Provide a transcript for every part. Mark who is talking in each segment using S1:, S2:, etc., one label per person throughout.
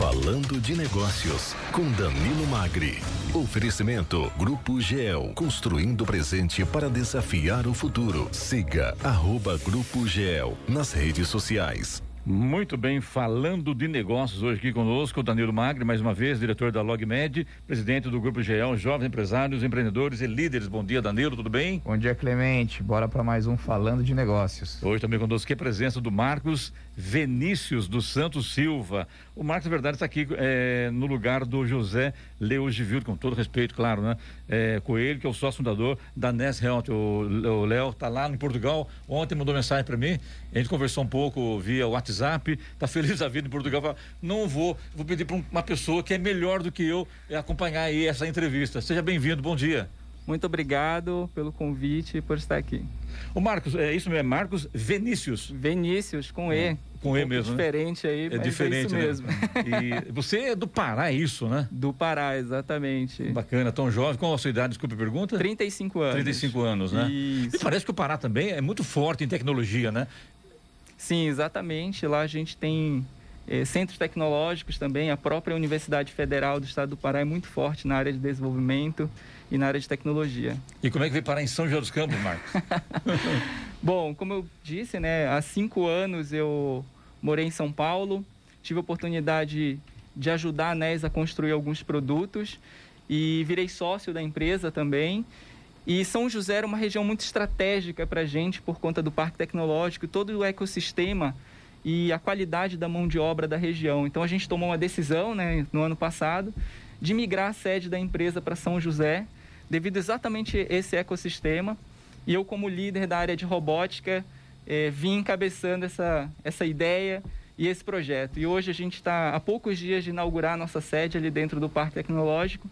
S1: Falando de Negócios, com Danilo Magri. Oferecimento Grupo GEL, construindo o presente para desafiar o futuro. Siga arroba Grupo GEL nas redes sociais.
S2: Muito bem, falando de negócios hoje aqui conosco, Danilo Magri, mais uma vez, diretor da LogMed, presidente do Grupo GEL, jovens empresários, empreendedores e líderes. Bom dia, Danilo, tudo bem?
S3: Bom dia, Clemente. Bora para mais um Falando de Negócios.
S2: Hoje também conosco aqui a presença do Marcos Vinícius dos Santos Silva. O Marcos, na verdade, está aqui é, no lugar do José Leogivildo, com todo respeito, claro, né? É, Coelho, que é o sócio fundador da Ness Health. O Léo está lá em Portugal, ontem mandou mensagem para mim, a gente conversou um pouco via WhatsApp WhatsApp, tá feliz da vida em Portugal, fala, não vou, vou pedir para uma pessoa que é melhor do que eu acompanhar aí essa entrevista. Seja bem-vindo, bom dia.
S4: Muito obrigado pelo convite e por estar aqui.
S2: O Marcos, é isso mesmo, é Marcos Vinícius.
S4: Vinícius, com E.
S2: Com um E mesmo,
S4: né? diferente
S2: né?
S4: aí,
S2: é diferente,
S4: é
S2: isso
S4: né?
S2: mesmo. e você é do Pará, é isso, né?
S4: Do Pará, exatamente.
S2: Bacana, tão jovem. Qual a sua idade, desculpe a pergunta?
S4: 35 anos.
S2: 35 anos, né?
S4: Isso.
S2: E parece que o Pará também é muito forte em tecnologia, né?
S4: Sim, exatamente. Lá a gente tem eh, centros tecnológicos também. A própria Universidade Federal do Estado do Pará é muito forte na área de desenvolvimento e na área de tecnologia.
S2: E como é que veio parar em São José dos Campos, Marcos?
S4: Bom, como eu disse, né, há cinco anos eu morei em São Paulo, tive a oportunidade de ajudar a NES a construir alguns produtos e virei sócio da empresa também. E São José era uma região muito estratégica para a gente por conta do parque tecnológico, todo o ecossistema e a qualidade da mão de obra da região. Então a gente tomou uma decisão né, no ano passado de migrar a sede da empresa para São José, devido exatamente a esse ecossistema. E eu, como líder da área de robótica, eh, vim encabeçando essa, essa ideia e esse projeto. E hoje a gente está há poucos dias de inaugurar a nossa sede ali dentro do Parque Tecnológico.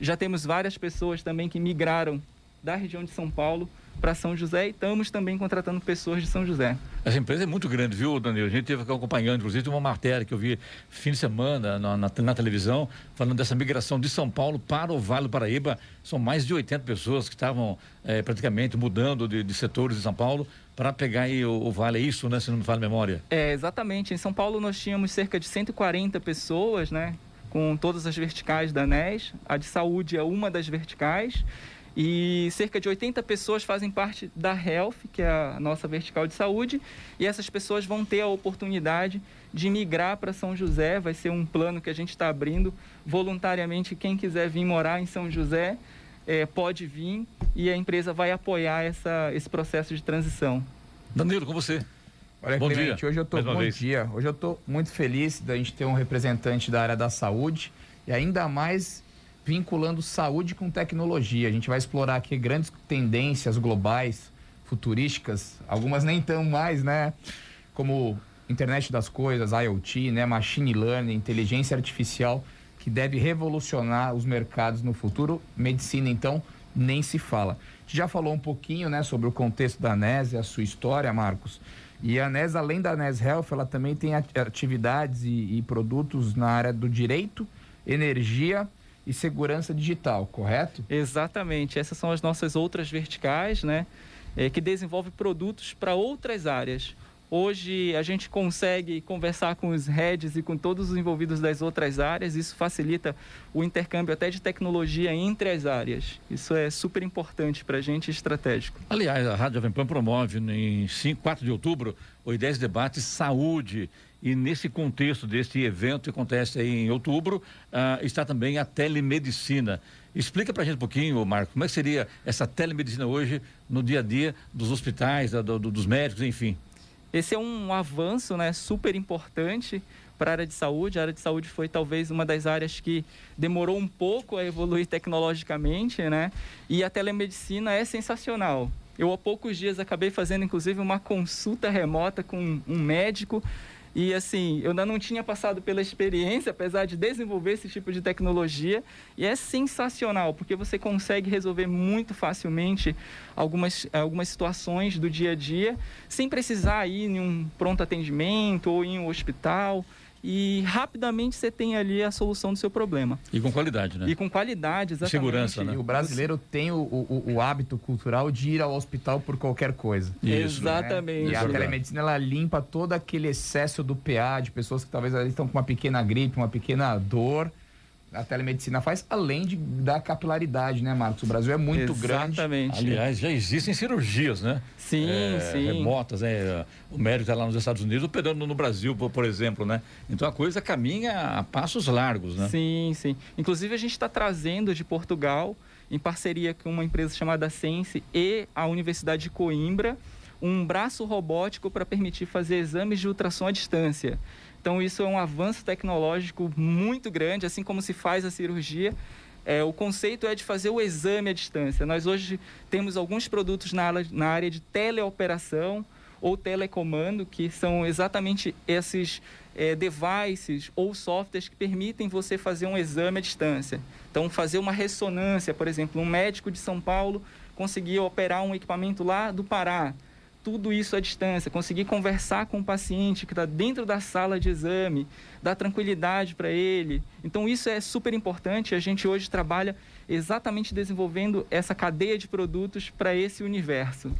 S4: Já temos várias pessoas também que migraram da região de São Paulo para São José e estamos também contratando pessoas de São José.
S2: Essa empresa é muito grande, viu, Danilo? A gente teve acompanhando, inclusive, uma matéria que eu vi fim de semana na, na, na, televisão, falando dessa migração de São Paulo para o Vale do Paraíba. São mais de 80 pessoas que estavam é, praticamente mudando de, de, setores de São Paulo para pegar aí o, o, Vale. É isso, né? Se não me fala a memória.
S4: É, exatamente. Em São Paulo nós tínhamos cerca de 140 pessoas, né? Com todas as verticais da NES. A de saúde é uma das verticais. E cerca de 80 pessoas fazem parte da Health, que é a nossa vertical de saúde, e essas pessoas vão ter a oportunidade de migrar para São José. Vai ser um plano que a gente está abrindo voluntariamente. Quem quiser vir morar em São José é, pode vir e a empresa vai apoiar essa, esse processo de transição.
S2: Danilo, com você.
S3: Olha,
S2: bom
S3: Clemente,
S2: dia.
S3: hoje eu tô bom
S2: vez.
S3: dia. Hoje eu estou muito feliz da gente ter um representante da área da saúde e ainda mais vinculando saúde com tecnologia. A gente vai explorar aqui grandes tendências globais, futurísticas, algumas nem tão mais, né? Como internet das coisas, IoT, né? Machine learning, inteligência artificial, que deve revolucionar os mercados no futuro. Medicina, então, nem se fala. A gente já falou um pouquinho, né, sobre o contexto da NES e a sua história, Marcos. E a NES, além da NES Health, ela também tem atividades e, e produtos na área do direito, energia e segurança digital, correto?
S4: Exatamente. Essas são as nossas outras verticais, né? É, que desenvolve produtos para outras áreas. Hoje a gente consegue conversar com os heads e com todos os envolvidos das outras áreas. Isso facilita o intercâmbio até de tecnologia entre as áreas. Isso é super importante para a gente estratégico.
S2: Aliás, a Rádio Jovem Pan promove em 5, 4 de outubro o I10 Debate Saúde. E nesse contexto deste evento que acontece aí em outubro, uh, está também a telemedicina. Explica para a gente um pouquinho, Marco, como é que seria essa telemedicina hoje no dia a dia dos hospitais, da, do, dos médicos, enfim.
S4: Esse é um avanço né, super importante para a área de saúde. A área de saúde foi talvez uma das áreas que demorou um pouco a evoluir tecnologicamente, né? E a telemedicina é sensacional. Eu há poucos dias acabei fazendo inclusive uma consulta remota com um médico e assim, eu ainda não tinha passado pela experiência, apesar de desenvolver esse tipo de tecnologia, e é sensacional, porque você consegue resolver muito facilmente algumas, algumas situações do dia a dia, sem precisar ir em um pronto atendimento ou em um hospital. E rapidamente você tem ali a solução do seu problema.
S2: E com qualidade, né?
S4: E com qualidade, exatamente.
S2: Segurança, né?
S3: E o brasileiro tem o, o, o, hábito cultural de ir ao hospital por qualquer coisa.
S4: Isso, exatamente. Né?
S3: E a telemedicina ela limpa todo aquele excesso do PA de pessoas que talvez estão com uma pequena gripe, uma pequena dor a telemedicina faz, além de, da capilaridade, né, Marcos? O Brasil é muito
S4: Exatamente.
S3: grande.
S2: Exatamente. Aliás, já existem cirurgias, né?
S4: Sim, é, sim.
S2: Remotas, né? O médico está lá nos Estados Unidos operando no Brasil, por, por, exemplo, né? Então a coisa caminha a passos largos, né?
S4: Sim, sim. Inclusive a gente está trazendo de Portugal, em parceria com uma empresa chamada Sense e a Universidade de Coimbra, um braço robótico para permitir fazer exames de ultrassom à distância. Então, isso é um avanço tecnológico muito grande, assim como se faz a cirurgia. É, o conceito é de fazer o exame à distância. Nós hoje temos alguns produtos na, na área de teleoperação ou telecomando, que são exatamente esses é, devices ou softwares que permitem você fazer um exame à distância. Então, fazer uma ressonância, por exemplo, um médico de São Paulo conseguia operar um equipamento lá do Pará tudo isso à distância, conseguir conversar com o paciente que está dentro da sala de exame, dar tranquilidade para ele. Então, isso é super importante. A gente hoje trabalha exatamente desenvolvendo essa cadeia de produtos para esse universo.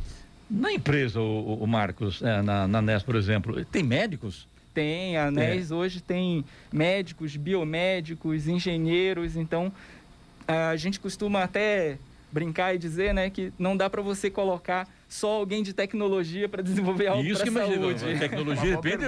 S2: Na empresa, o, o Marcos, é, na, na NES, por exemplo, tem médicos?
S4: Tem, a NES é. hoje tem médicos, biomédicos, engenheiros, então a gente costuma até brincar e dizer né, que não dá para você colocar só alguém de tecnologia para desenvolver algo para saúde.
S2: Imagina, tecnologia depende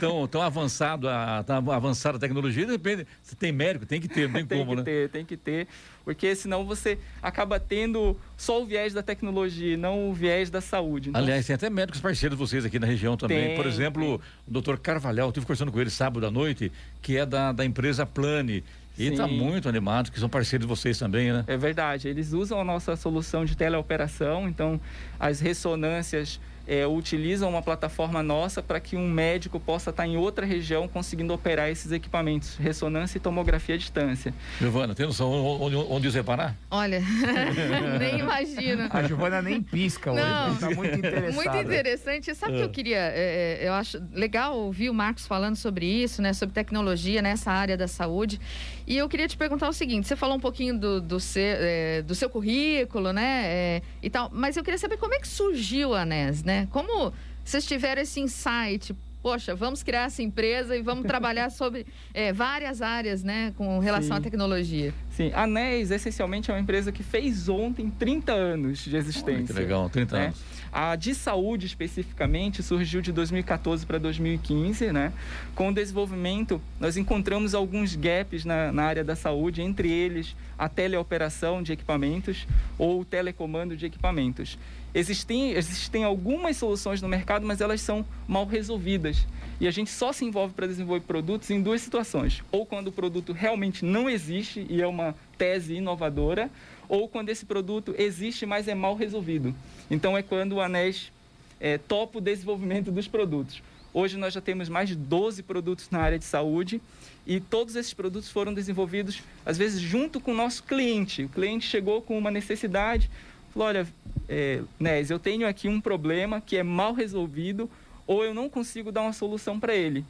S2: tão, tão avançado a tão avançada a tecnologia depende. Você tem médico, tem que ter, não tem,
S4: tem
S2: como,
S4: que
S2: né?
S4: Ter, tem que ter, porque senão você acaba tendo só o viés da tecnologia, não o viés da saúde.
S2: Então... Aliás, tem até médicos parceiros de vocês aqui na região também. Tem, Por exemplo, tem. o doutor Carvalhal, eu estive conversando com ele sábado à noite, que é da, da empresa Plane. E está muito animado, que são parceiros de vocês também, né?
S4: É verdade. Eles usam a nossa solução de teleoperação, então as ressonâncias é, utilizam uma plataforma nossa para que um médico possa estar em outra região conseguindo operar esses equipamentos, ressonância e tomografia à distância.
S2: Giovana, tem noção onde, onde os reparar?
S5: Olha, nem imagino.
S3: A Giovana nem pisca hoje, está muito interessante.
S5: Muito interessante. Sabe o que eu é. queria? É, é, eu acho legal ouvir o Marcos falando sobre isso, né, sobre tecnologia nessa área da saúde. E eu queria te perguntar o seguinte: você falou um pouquinho do, do, seu, é, do seu currículo, né, é, e tal, mas eu queria saber como é que surgiu a NES, né? Como vocês tiveram esse insight? Poxa, vamos criar essa empresa e vamos trabalhar sobre é, várias áreas, né, com relação Sim. à tecnologia.
S4: Sim, a NES essencialmente é uma empresa que fez ontem 30 anos de existência. Olha, que
S2: legal, 30 né? anos.
S4: A de saúde, especificamente, surgiu de 2014 para 2015, né? Com o desenvolvimento, nós encontramos alguns gaps na, na área da saúde, entre eles a teleoperação de equipamentos ou o telecomando de equipamentos. Existem, existem algumas soluções no mercado, mas elas são mal resolvidas. E a gente só se envolve para desenvolver produtos em duas situações. Ou quando o produto realmente não existe e é uma tese inovadora, ou quando esse produto existe, mas é mal resolvido. Então é quando o ANES é, topa o desenvolvimento dos produtos. Hoje nós já temos mais de 12 produtos na área de saúde e todos esses produtos foram desenvolvidos, às vezes, junto com o nosso cliente. O cliente chegou com uma necessidade, falou: Olha, é, eu tenho aqui um problema que é mal resolvido ou eu não consigo dar uma solução para ele.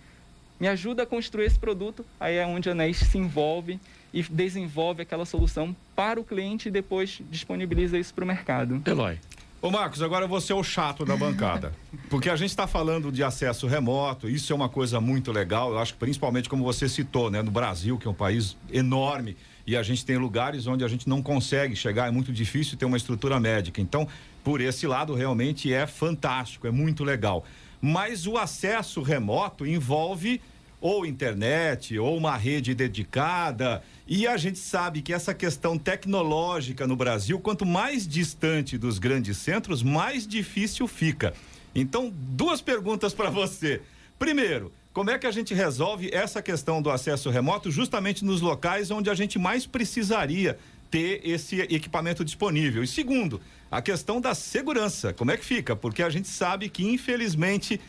S4: Me ajuda a construir esse produto. Aí é onde a Nes se envolve e desenvolve aquela solução para o cliente e depois disponibiliza isso para o mercado.
S2: Eloy.
S6: Ô Marcos, agora você é o chato da bancada. Porque a gente está falando de acesso remoto, isso é uma coisa muito legal. Eu acho que principalmente como você citou, né? No Brasil, que é um país enorme, e a gente tem lugares onde a gente não consegue chegar, é muito difícil ter uma estrutura médica. Então, por esse lado, realmente é fantástico, é muito legal. Mas o acesso remoto envolve ou internet, ou uma rede dedicada. E a gente sabe que essa questão tecnológica no Brasil, quanto mais distante dos grandes centros, mais difícil fica. Então, duas perguntas para você. Primeiro, como é que a gente resolve essa questão do acesso remoto justamente nos locais onde a gente mais precisaria ter esse equipamento disponível? E segundo, a questão da segurança, como é que fica? Porque a gente sabe que, infelizmente,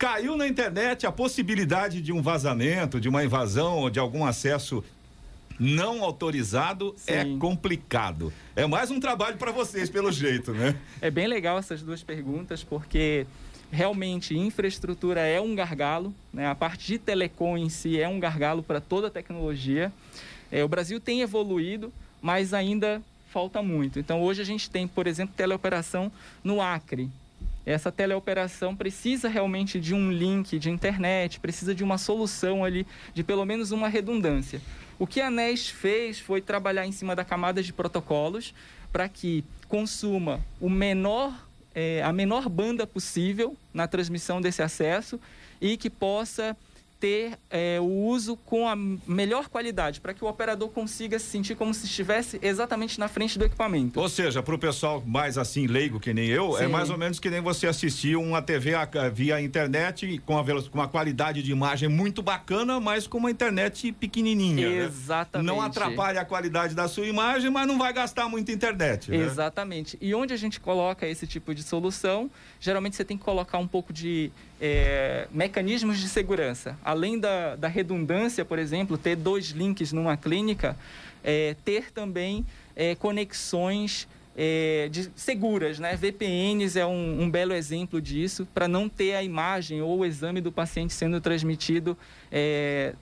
S6: Caiu na internet a possibilidade de um vazamento, de uma invasão ou de algum acesso não autorizado é Sim. é complicado. É mais um trabalho para vocês, pelo jeito, né?
S4: É bem legal essas duas perguntas, porque realmente infraestrutura é um gargalo, né? a parte de telecom em si é um gargalo para toda a tecnologia. É, o Brasil tem evoluído, mas ainda falta muito. Então, hoje a gente tem, por exemplo, teleoperação no Acre. Essa teleoperação precisa realmente de um link de internet, precisa de uma solução ali, de pelo menos uma redundância. O que a NES fez foi trabalhar em cima da camada de protocolos para que consuma o menor, é, a menor banda possível na transmissão desse acesso e que possa ter é, o uso com a melhor qualidade, para que o operador consiga se sentir como se estivesse exatamente na frente do equipamento.
S6: Ou seja, para o pessoal mais assim, leigo que nem eu, é Sim. é mais ou menos que nem você assistir uma TV via internet com, a, com uma qualidade de imagem muito bacana, mas com uma internet pequenininha.
S4: Né? Exatamente.
S6: Né? Não atrapalha a qualidade da sua imagem, mas não vai gastar muita internet. Né?
S4: Exatamente. E onde a gente coloca esse tipo de solução, geralmente você tem que colocar um pouco de é, mecanismos de segurança. Além da, da redundância, por exemplo, ter dois links numa clínica, é, ter também é, conexões é, de, seguras, né? VPNs é um, um belo exemplo disso, para não ter a imagem ou o exame do paciente sendo transmitido é,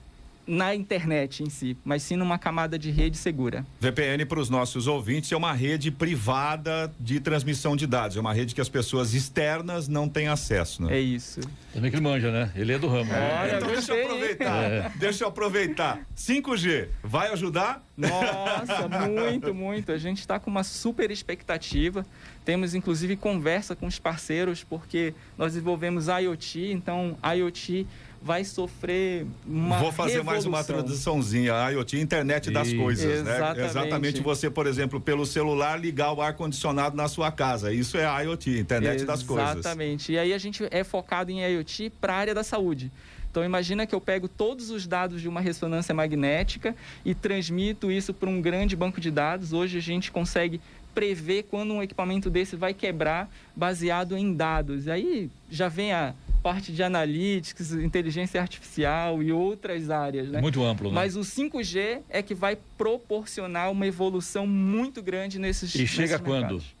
S4: na internet em si, mas sim numa camada de rede segura.
S6: VPN para os nossos ouvintes é uma rede privada de transmissão de dados, é uma rede que as pessoas externas não têm acesso, né?
S4: É isso.
S2: Também que ele manja, né? Ele é do ramo.
S6: Né? Olha, então deixa eu aproveitar. É. Deixa eu aproveitar. 5G vai ajudar?
S4: Nossa, muito, muito. A gente está com uma super expectativa. Temos inclusive conversa com os parceiros porque nós desenvolvemos IoT, então IoT vai sofrer uma
S6: Vou fazer
S4: revolução.
S6: mais uma traduçãozinha, a IoT, internet das coisas, Exatamente. né? Exatamente você, por exemplo, pelo celular ligar o ar condicionado na sua casa. Isso é a IoT, internet Exatamente. das coisas.
S4: Exatamente. E aí a gente é focado em IoT para a área da saúde. Então imagina que eu pego todos os dados de uma ressonância magnética e transmito isso para um grande banco de dados. Hoje a gente consegue prever quando um equipamento desse vai quebrar baseado em dados. E aí já vem a parte de analytics, inteligência artificial e outras áreas. Né?
S2: Muito amplo, né?
S4: Mas o 5G é que vai proporcionar uma evolução muito grande nesses
S2: E chega
S4: nesses
S2: quando?
S4: Mercados.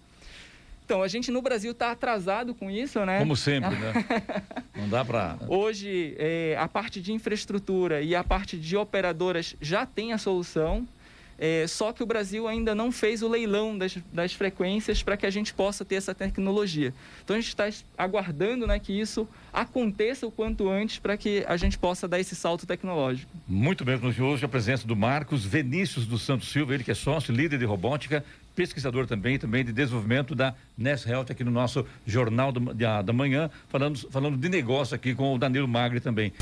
S4: Então, a gente no Brasil está atrasado com isso, né?
S2: Como sempre, né? Não dá para.
S4: Hoje, é, a parte de infraestrutura e a parte de operadoras já tem a solução. É, só que o Brasil ainda não fez o leilão das, das frequências para que a gente possa ter essa tecnologia. Então a gente está aguardando né, que isso aconteça o quanto antes para que a gente possa dar esse salto tecnológico.
S2: Muito bem, hoje a presença do Marcos Vinícius dos Santos Silva, ele que é sócio, líder de robótica, pesquisador também, também de desenvolvimento da Ness Health aqui no nosso Jornal do, da, da Manhã, falando, falando de negócio aqui com o Danilo Magri também.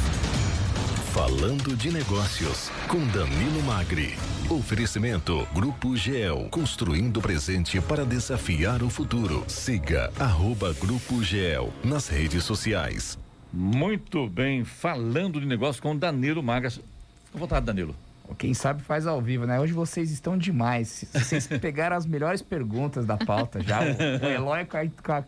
S1: Falando de negócios com Danilo Magri. Oferecimento Grupo GEL, construindo o presente para desafiar o futuro. Siga arroba Grupo GEL nas redes sociais.
S2: Muito bem, falando de negócio com Danilo Magri. Fica à vontade, Danilo.
S3: Quem sabe faz ao vivo, né? Hoje vocês estão demais. Vocês pegaram as melhores perguntas da pauta já. O, o Eloy com a, com a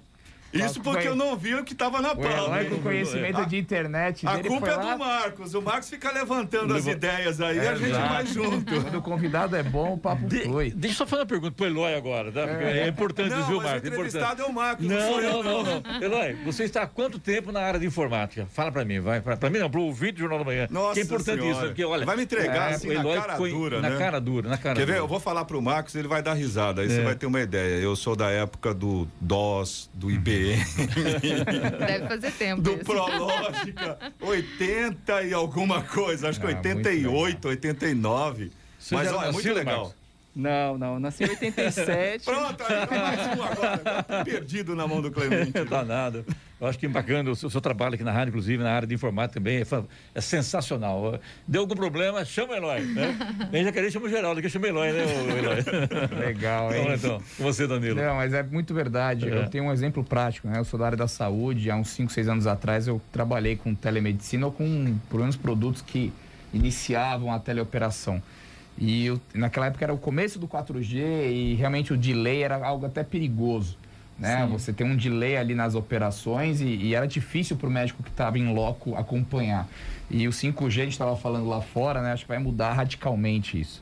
S6: isso porque eu não vi o que estava na pauta.
S3: Com conhecimento de internet.
S6: A culpa é lá... do Marcos. O Marcos fica levantando as ideias aí e a gente vai junto.
S3: Quando o convidado é bom, o papo de, flui.
S2: Deixa eu só fazer uma pergunta pro Eloy agora, tá? é, é importante,
S6: não,
S2: viu,
S6: Marcos? O entrevistado é o Marcos.
S2: Não, não, não, não, não. Eloy, você está há quanto tempo na área de informática? Fala para mim, vai. Para mim não, pro ouvinte do Jornal da Manhã.
S6: Nossa
S2: que é importante
S6: senhora.
S2: isso. Porque, olha,
S6: vai me entregar é, assim na cara dura,
S2: né? Na cara dura, na cara
S6: Quer
S2: ver?
S6: Eu vou falar pro Marcos, ele vai dar risada. Aí é. você vai ter uma ideia. Eu sou da época do DOS, do IBM.
S5: Deve fazer tempo.
S6: Do isso. Prológica, 80 e alguma coisa, acho que ah, 88, 89. Você Mas olha, é muito legal. Marcos?
S4: Não, não, nasci em 87.
S6: Pronto, aí tá mais um agora. Perdido na mão do Clemente.
S2: Danado. Eu acho que bacana o seu, o seu, trabalho aqui na rádio, inclusive na área de informática também, é, é sensacional. Deu algum problema, chama o Eloy. Né? Nem já queria chamar o Geraldo, que chama o Eloy, né, o
S3: Eloy? Legal, hein?
S2: Então, então, com você, Danilo.
S3: Não, mas é muito verdade. É. Eu tenho um exemplo prático, né? Eu sou da área da saúde, há uns 5, 6 anos atrás eu trabalhei com telemedicina ou com, por menos, produtos que iniciavam a teleoperação. E eu, naquela época era o começo do 4G e realmente o delay era algo até perigoso né? Sim. Você tem um delay ali nas operações e, e era difícil para o médico que estava em loco acompanhar. E o 5G, a gente estava falando lá fora, né? Acho que vai mudar radicalmente isso.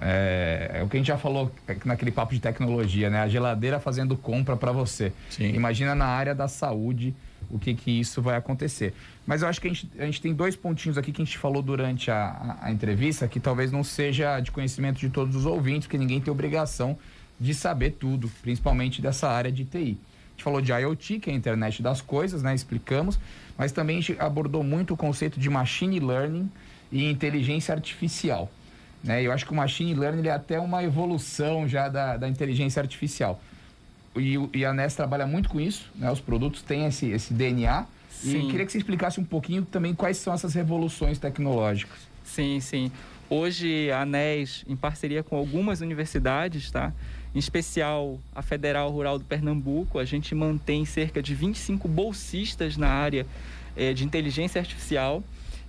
S3: É, é, o que a gente já falou naquele papo de tecnologia, né? A geladeira fazendo compra para você. Sim. Imagina na área da saúde, o que, que isso vai acontecer. Mas eu acho que a gente, a gente tem dois pontinhos aqui que a gente falou durante a, a, a entrevista que talvez não seja de conhecimento de todos os ouvintes, porque ninguém tem obrigação de saber tudo, principalmente dessa área de TI. A gente falou de IoT, que é a internet das coisas, né? Explicamos, mas também a gente abordou muito o conceito de machine learning e inteligência artificial. Né? Eu acho que o machine learning é até uma evolução já da, da inteligência artificial. E, e, a NES trabalha muito com isso, né? Os produtos têm esse, esse DNA. Sim. E queria que você explicasse um pouquinho também quais são essas revoluções tecnológicas.
S4: Sim, sim. Hoje a NES, em parceria com algumas universidades, tá? Em especial a Federal Rural do Pernambuco, a gente mantém cerca de 25 bolsistas na área é, de inteligência artificial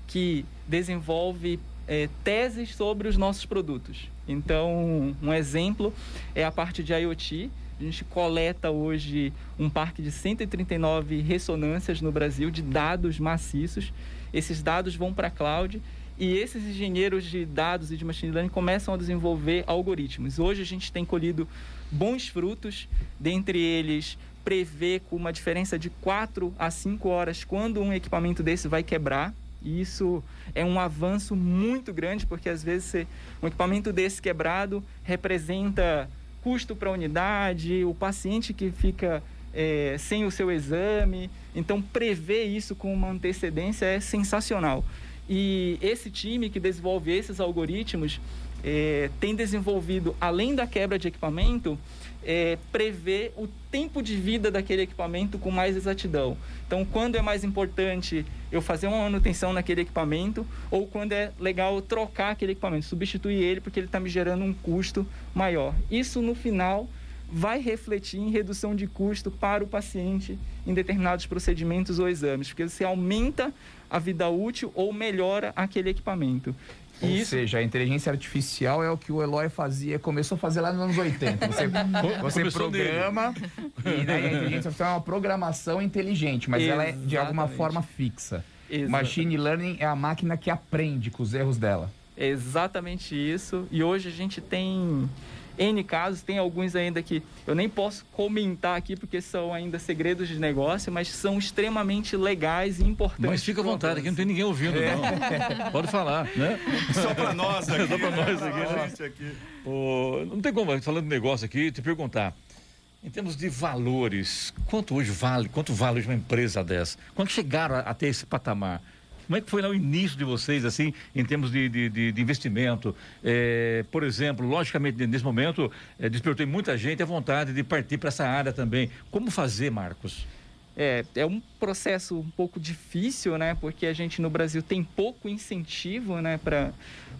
S4: que desenvolve é, teses sobre os nossos produtos. Então, um exemplo é a parte de IoT. A gente coleta hoje um parque de 139 ressonâncias no Brasil de dados maciços. Esses dados vão para a cloud e esses engenheiros de dados e de machine learning começam a desenvolver algoritmos. Hoje a gente tem colhido bons frutos, dentre eles prever com uma diferença de 4 a 5 horas quando um equipamento desse vai quebrar. E isso é um avanço muito grande, porque às vezes um equipamento desse quebrado representa custo para a unidade, o paciente que fica é, sem o seu exame. Então, prever isso com uma antecedência é sensacional. E esse time que desenvolve esses algoritmos é, tem desenvolvido, além da quebra de equipamento, é, prever o tempo de vida daquele equipamento com mais exatidão. Então, quando é mais importante eu fazer uma manutenção naquele equipamento ou quando é legal trocar aquele equipamento, substituir ele porque ele está me gerando um custo maior. Isso, no final, vai refletir em redução de custo para o paciente em determinados procedimentos ou exames, porque você aumenta a vida útil ou melhora aquele equipamento.
S3: Ou Isso. seja, a inteligência artificial é o que o Eloy fazia, começou a fazer lá nos anos 80. Você, você programa e daí a inteligência artificial é uma programação inteligente, mas Exatamente. ela é de alguma forma fixa. Exatamente. Machine Learning é a máquina que aprende com os erros dela.
S4: Exatamente isso. E hoje a gente tem N casos, tem alguns ainda que eu nem posso comentar aqui porque são ainda segredos de negócio, mas são extremamente legais e importantes.
S2: Mas fica à vontade, aqui não tem ninguém ouvindo, é. não. Pode falar, né?
S6: Só para nós aqui.
S2: Só para nós aqui. Né? aqui. Oh, não tem como, falando de negócio aqui, te perguntar. Em termos de valores, quanto hoje vale, quanto vale uma empresa dessa? Quando chegaram a, a ter esse patamar? Como é que foi lá o início de vocês, assim, em termos de, de, de, de investimento? É, por exemplo, logicamente, nesse momento, é, despertou muita gente a vontade de partir para essa área também. Como fazer, Marcos?
S4: É, é um processo um pouco difícil, né? Porque a gente no Brasil tem pouco incentivo, né,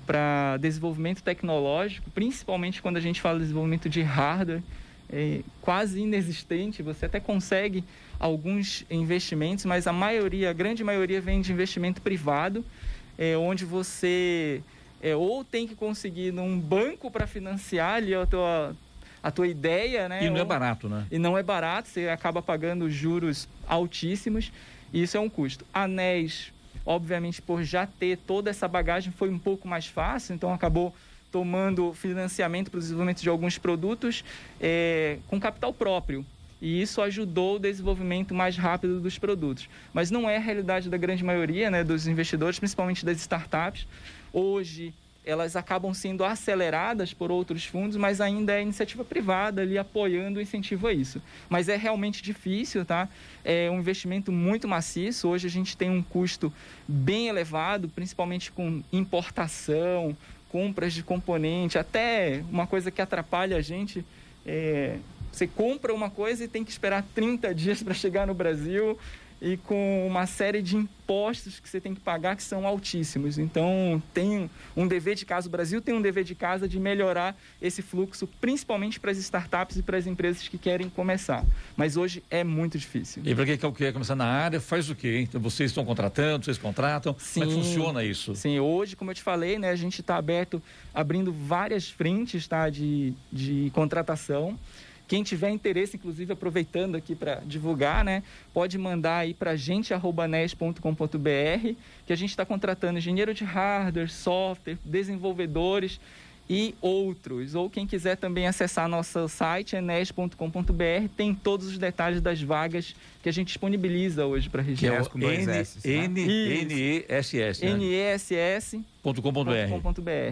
S4: para desenvolvimento tecnológico, principalmente quando a gente fala de desenvolvimento de hardware, é quase inexistente. Você até consegue alguns investimentos, mas a maioria, a grande maioria vem de investimento privado, é, onde você é, ou tem que conseguir num banco para financiar ali a tua, a tua ideia, né?
S2: E não
S4: é
S2: ou, é barato, né?
S4: E não é barato, você acaba pagando juros altíssimos e isso é um custo. Anéis, obviamente, por já ter toda essa bagagem, foi um pouco mais fácil, então acabou tomando financiamento para o desenvolvimento de alguns produtos é, com capital próprio e isso ajudou o desenvolvimento mais rápido dos produtos. Mas não é a realidade da grande maioria né, dos investidores, principalmente das startups. Hoje, elas acabam sendo aceleradas por outros fundos, mas ainda é iniciativa privada ali apoiando o incentivo a isso. Mas é realmente difícil, tá? É um investimento muito maciço. Hoje a gente tem um custo bem elevado, principalmente com importação, compras de componente, até uma coisa que atrapalha a gente. É, você compra uma coisa e tem que esperar 30 dias para chegar no Brasil e com uma série de impostos que você tem que pagar que são altíssimos. Então, tem um dever de casa, o Brasil tem um dever de casa de melhorar esse fluxo, principalmente para as startups e para as empresas que querem começar. Mas hoje é muito difícil.
S2: E para quem quer começar na área, faz o quê? Então, vocês estão contratando, vocês contratam? Sim, Como é que funciona isso?
S4: Sim, hoje, como eu te falei, né, a gente está aberto, abrindo várias frentes tá, de, de contratação. Quem tiver interesse, inclusive aproveitando aqui para divulgar, né, pode mandar aí para gente@nes.com.br, que a gente está contratando engenheiro de hardware, software, desenvolvedores e outros. Ou quem quiser também acessar nosso site, enes.com.br, tem todos os detalhes das vagas que a gente disponibiliza hoje para região.
S2: Que é o com dois N, S, N, N, E S S.
S4: N E S S.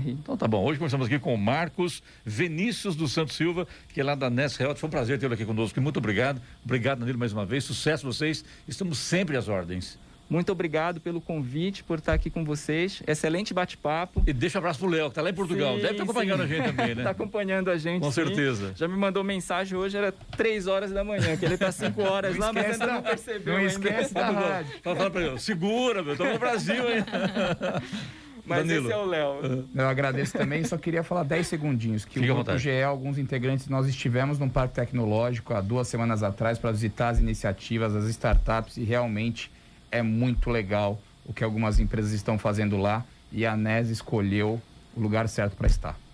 S2: Então tá bom. Hoje conversamos aqui com o Marcos Vinícius do Santos Silva, que é lá da Ness Health. Foi um prazer tê-lo aqui conosco. Muito obrigado. Obrigado, Danilo, mais uma vez. Sucesso vocês. Estamos sempre às ordens.
S4: Muito obrigado pelo convite, por estar aqui com vocês. Excelente bate-papo.
S2: E deixa um abraço pro Léo, que está lá em Portugal. Sim, Deve estar acompanhando sim. a gente também, né?
S4: Está acompanhando a gente.
S2: Com sim. certeza.
S4: Já me mandou mensagem hoje, era 3 horas da manhã, que ele está 5 horas
S3: não
S4: lá,
S3: mas ainda não percebeu. Não esquece da rádio.
S2: Fala para ele, segura, meu, estamos no Brasil, hein?
S4: Mas Danilo. esse é o Léo.
S3: Eu agradeço também, só queria falar 10 segundinhos. Que Fique o Grupo GE, alguns integrantes, nós estivemos no Parque Tecnológico há duas semanas atrás para visitar as iniciativas, as startups, e realmente é muito legal o que algumas empresas estão fazendo lá. E a NES escolheu o lugar certo para estar.